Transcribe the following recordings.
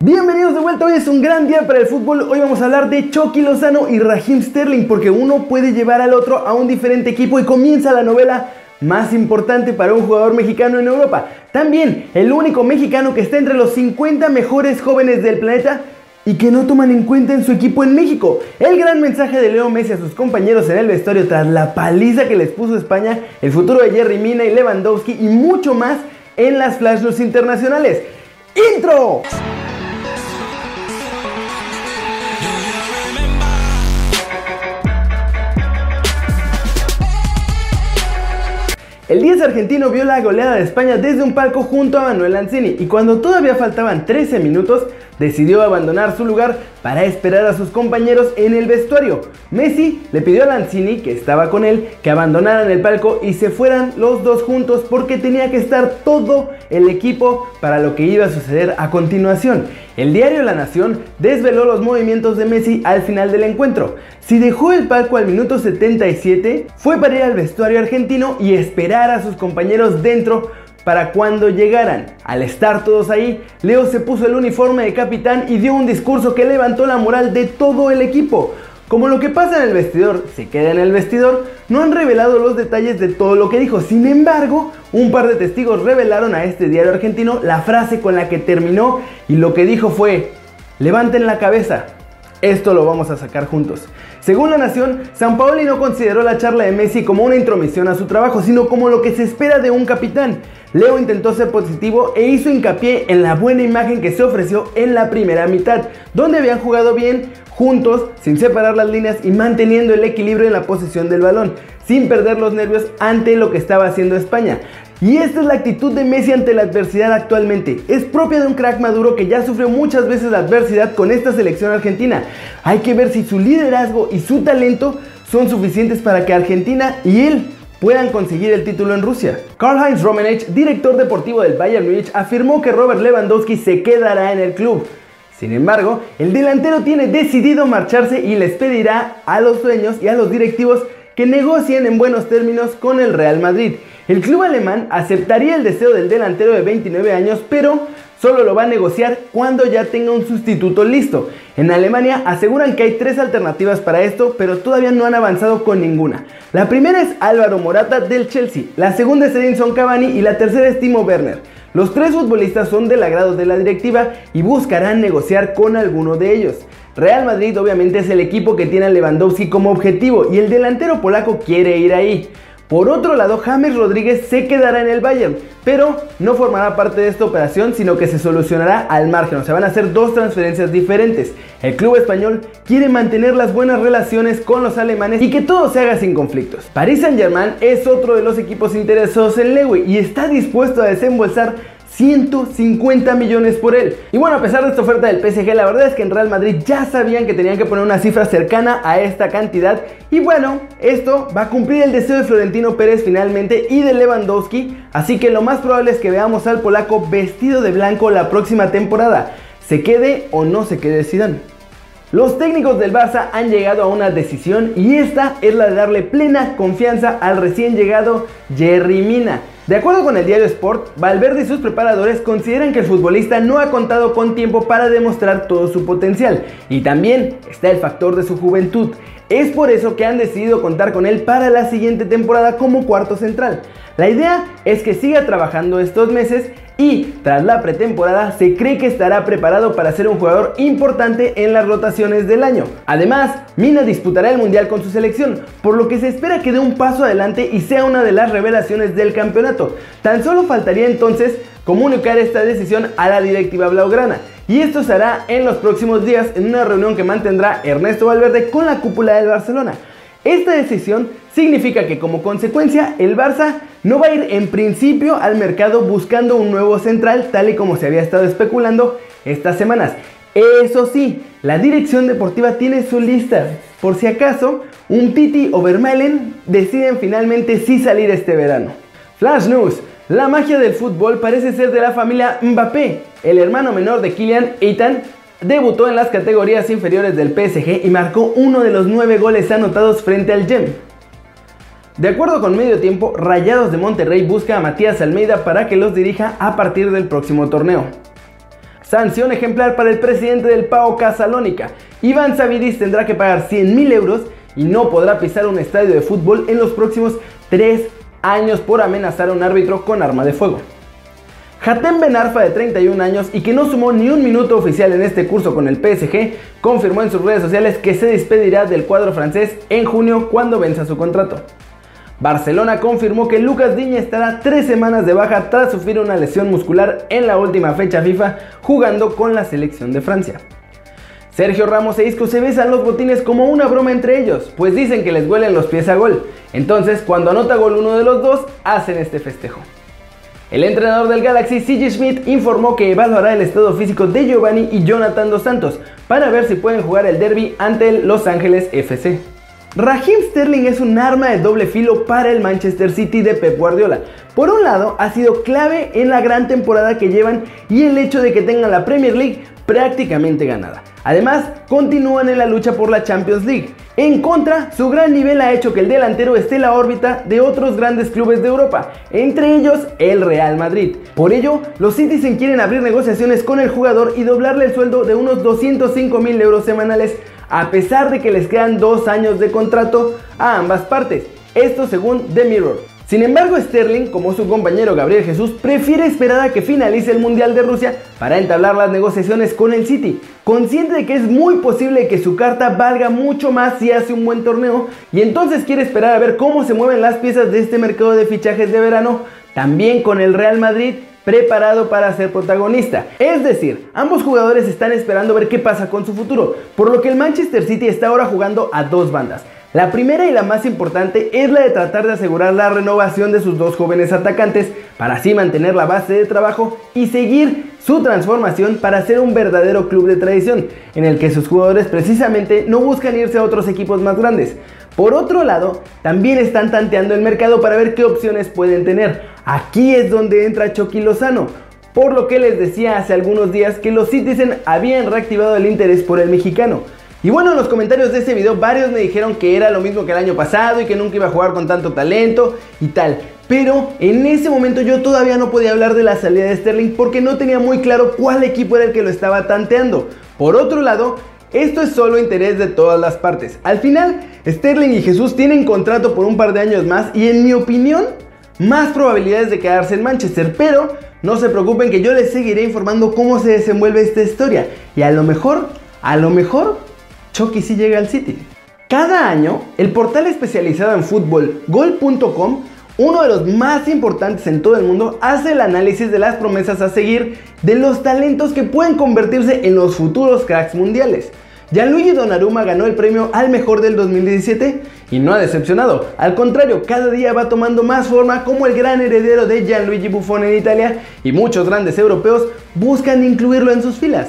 Bienvenidos de vuelta, hoy es un gran día para el fútbol, hoy vamos a hablar de Chucky Lozano y Raheem Sterling porque uno puede llevar al otro a un diferente equipo y comienza la novela más importante para un jugador mexicano en Europa. También el único mexicano que está entre los 50 mejores jóvenes del planeta y que no toman en cuenta en su equipo en México. El gran mensaje de Leo Messi a sus compañeros en el vestuario tras la paliza que les puso España, el futuro de Jerry Mina y Lewandowski y mucho más en las Flash internacionales. ¡Intro! El 10 argentino vio la goleada de España desde un palco junto a Manuel Lanzini y cuando todavía faltaban 13 minutos decidió abandonar su lugar para esperar a sus compañeros en el vestuario. Messi le pidió a Lanzini, que estaba con él, que abandonaran el palco y se fueran los dos juntos porque tenía que estar todo el equipo para lo que iba a suceder a continuación. El diario La Nación desveló los movimientos de Messi al final del encuentro. Si dejó el palco al minuto 77, fue para ir al vestuario argentino y esperar a sus compañeros dentro para cuando llegaran. Al estar todos ahí, Leo se puso el uniforme de capitán y dio un discurso que levantó la moral de todo el equipo. Como lo que pasa en el vestidor se queda en el vestidor, no han revelado los detalles de todo lo que dijo. Sin embargo, un par de testigos revelaron a este diario argentino la frase con la que terminó y lo que dijo fue, levanten la cabeza, esto lo vamos a sacar juntos. Según la Nación, San Paoli no consideró la charla de Messi como una intromisión a su trabajo, sino como lo que se espera de un capitán. Leo intentó ser positivo e hizo hincapié en la buena imagen que se ofreció en la primera mitad, donde habían jugado bien, juntos, sin separar las líneas y manteniendo el equilibrio en la posición del balón, sin perder los nervios ante lo que estaba haciendo España. Y esta es la actitud de Messi ante la adversidad actualmente. Es propia de un crack maduro que ya sufrió muchas veces la adversidad con esta selección argentina. Hay que ver si su liderazgo y su talento son suficientes para que Argentina y él puedan conseguir el título en Rusia. Karl-Heinz Rummenigge, director deportivo del Bayern Munich, afirmó que Robert Lewandowski se quedará en el club. Sin embargo, el delantero tiene decidido marcharse y les pedirá a los dueños y a los directivos que negocien en buenos términos con el Real Madrid. El club alemán aceptaría el deseo del delantero de 29 años, pero solo lo va a negociar cuando ya tenga un sustituto listo. En Alemania aseguran que hay tres alternativas para esto, pero todavía no han avanzado con ninguna. La primera es Álvaro Morata del Chelsea, la segunda es Edinson Cavani y la tercera es Timo Werner. Los tres futbolistas son del agrado de la directiva y buscarán negociar con alguno de ellos. Real Madrid obviamente es el equipo que tiene a Lewandowski como objetivo y el delantero polaco quiere ir ahí. Por otro lado, James Rodríguez se quedará en el Bayern, pero no formará parte de esta operación, sino que se solucionará al margen. O sea, van a ser dos transferencias diferentes. El club español quiere mantener las buenas relaciones con los alemanes y que todo se haga sin conflictos. Paris Saint-Germain es otro de los equipos interesados en Lewy y está dispuesto a desembolsar 150 millones por él. Y bueno, a pesar de esta oferta del PSG, la verdad es que en Real Madrid ya sabían que tenían que poner una cifra cercana a esta cantidad. Y bueno, esto va a cumplir el deseo de Florentino Pérez finalmente y de Lewandowski. Así que lo más probable es que veamos al polaco vestido de blanco la próxima temporada. Se quede o no se quede Zidane. Los técnicos del Barça han llegado a una decisión y esta es la de darle plena confianza al recién llegado Jerry Mina. De acuerdo con el diario Sport, Valverde y sus preparadores consideran que el futbolista no ha contado con tiempo para demostrar todo su potencial y también está el factor de su juventud. Es por eso que han decidido contar con él para la siguiente temporada como cuarto central. La idea es que siga trabajando estos meses y tras la pretemporada se cree que estará preparado para ser un jugador importante en las rotaciones del año. Además, Mina disputará el Mundial con su selección, por lo que se espera que dé un paso adelante y sea una de las revelaciones del campeonato. Tan solo faltaría entonces comunicar esta decisión a la directiva blaugrana. Y esto se hará en los próximos días en una reunión que mantendrá Ernesto Valverde con la cúpula del Barcelona. Esta decisión significa que como consecuencia el Barça no va a ir en principio al mercado buscando un nuevo central tal y como se había estado especulando estas semanas. Eso sí, la dirección deportiva tiene su lista. Por si acaso, un Titi o Vermaelen deciden finalmente sí salir este verano. Flash News. La magia del fútbol parece ser de la familia Mbappé. El hermano menor de Kylian, Ethan, debutó en las categorías inferiores del PSG y marcó uno de los nueve goles anotados frente al Gem. De acuerdo con Medio Tiempo, Rayados de Monterrey busca a Matías Almeida para que los dirija a partir del próximo torneo. Sanción ejemplar para el presidente del PAO Casalónica. Iván Savidis tendrá que pagar 100 mil euros y no podrá pisar un estadio de fútbol en los próximos 3 años por amenazar a un árbitro con arma de fuego. Hatem Benarfa, de 31 años y que no sumó ni un minuto oficial en este curso con el PSG, confirmó en sus redes sociales que se despedirá del cuadro francés en junio cuando venza su contrato. Barcelona confirmó que Lucas Diña estará tres semanas de baja tras sufrir una lesión muscular en la última fecha FIFA jugando con la selección de Francia. Sergio Ramos e Isco se besan los botines como una broma entre ellos, pues dicen que les huelen los pies a gol. Entonces, cuando anota gol uno de los dos, hacen este festejo. El entrenador del Galaxy, CJ Schmidt, informó que evaluará el estado físico de Giovanni y Jonathan Dos Santos para ver si pueden jugar el derby ante el Los Ángeles FC. Raheem Sterling es un arma de doble filo para el Manchester City de Pep Guardiola. Por un lado, ha sido clave en la gran temporada que llevan y el hecho de que tengan la Premier League prácticamente ganada. Además, continúan en la lucha por la Champions League. En contra, su gran nivel ha hecho que el delantero esté en la órbita de otros grandes clubes de Europa, entre ellos el Real Madrid. Por ello, los Citizen quieren abrir negociaciones con el jugador y doblarle el sueldo de unos 205 mil euros semanales, a pesar de que les quedan dos años de contrato a ambas partes. Esto según The Mirror. Sin embargo, Sterling, como su compañero Gabriel Jesús, prefiere esperar a que finalice el Mundial de Rusia para entablar las negociaciones con el City, consciente de que es muy posible que su carta valga mucho más si hace un buen torneo y entonces quiere esperar a ver cómo se mueven las piezas de este mercado de fichajes de verano, también con el Real Madrid preparado para ser protagonista. Es decir, ambos jugadores están esperando ver qué pasa con su futuro, por lo que el Manchester City está ahora jugando a dos bandas. La primera y la más importante es la de tratar de asegurar la renovación de sus dos jóvenes atacantes para así mantener la base de trabajo y seguir su transformación para ser un verdadero club de tradición, en el que sus jugadores precisamente no buscan irse a otros equipos más grandes. Por otro lado, también están tanteando el mercado para ver qué opciones pueden tener. Aquí es donde entra Chucky Lozano, por lo que les decía hace algunos días que los Citizen habían reactivado el interés por el mexicano. Y bueno, en los comentarios de este video varios me dijeron que era lo mismo que el año pasado y que nunca iba a jugar con tanto talento y tal. Pero en ese momento yo todavía no podía hablar de la salida de Sterling porque no tenía muy claro cuál equipo era el que lo estaba tanteando. Por otro lado, esto es solo interés de todas las partes. Al final, Sterling y Jesús tienen contrato por un par de años más y en mi opinión, más probabilidades de quedarse en Manchester. Pero no se preocupen que yo les seguiré informando cómo se desenvuelve esta historia. Y a lo mejor, a lo mejor Chucky sí llega al City. Cada año, el portal especializado en fútbol Gol.com, uno de los más importantes en todo el mundo, hace el análisis de las promesas a seguir de los talentos que pueden convertirse en los futuros cracks mundiales. Gianluigi Donnarumma ganó el premio al mejor del 2017 y no ha decepcionado. Al contrario, cada día va tomando más forma como el gran heredero de Gianluigi Buffon en Italia y muchos grandes europeos buscan incluirlo en sus filas.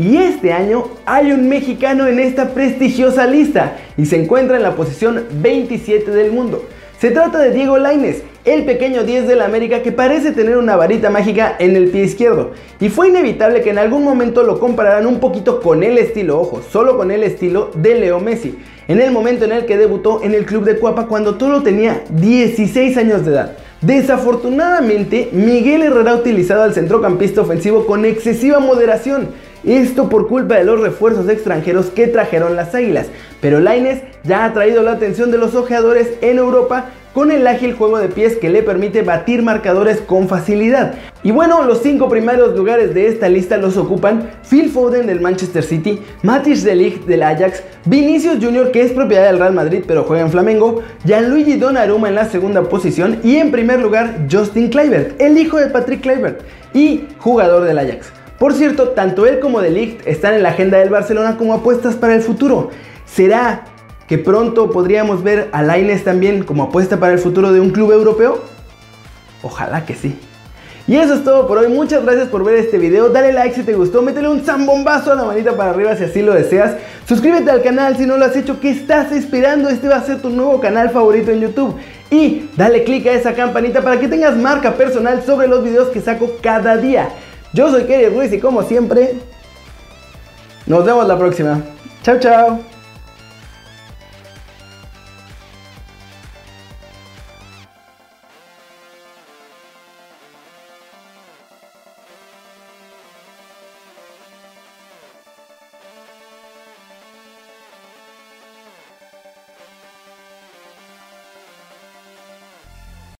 Y este año hay un mexicano en esta prestigiosa lista y se encuentra en la posición 27 del mundo. Se trata de Diego Laines, el pequeño 10 del América que parece tener una varita mágica en el pie izquierdo. Y fue inevitable que en algún momento lo compararan un poquito con el estilo, ojo, solo con el estilo de Leo Messi, en el momento en el que debutó en el club de Cuapa cuando todo tenía 16 años de edad. Desafortunadamente, Miguel Herrera ha utilizado al centrocampista ofensivo con excesiva moderación esto por culpa de los refuerzos extranjeros que trajeron las Águilas. Pero Laines ya ha traído la atención de los ojeadores en Europa con el ágil juego de pies que le permite batir marcadores con facilidad. Y bueno, los cinco primeros lugares de esta lista los ocupan Phil Foden del Manchester City, Matis de Ligt del Ajax, Vinicius Jr. que es propiedad del Real Madrid pero juega en Flamengo, Gianluigi Donnarumma en la segunda posición y en primer lugar Justin Kluivert, el hijo de Patrick Kluivert y jugador del Ajax. Por cierto, tanto él como De Ligt están en la agenda del Barcelona como apuestas para el futuro. ¿Será que pronto podríamos ver a Laines también como apuesta para el futuro de un club europeo? Ojalá que sí. Y eso es todo por hoy, muchas gracias por ver este video, dale like si te gustó, métele un zambombazo a la manita para arriba si así lo deseas, suscríbete al canal si no lo has hecho, ¿qué estás esperando? Este va a ser tu nuevo canal favorito en YouTube y dale click a esa campanita para que tengas marca personal sobre los videos que saco cada día. Yo soy Kerry Ruiz y como siempre, nos vemos la próxima. Chao, chao.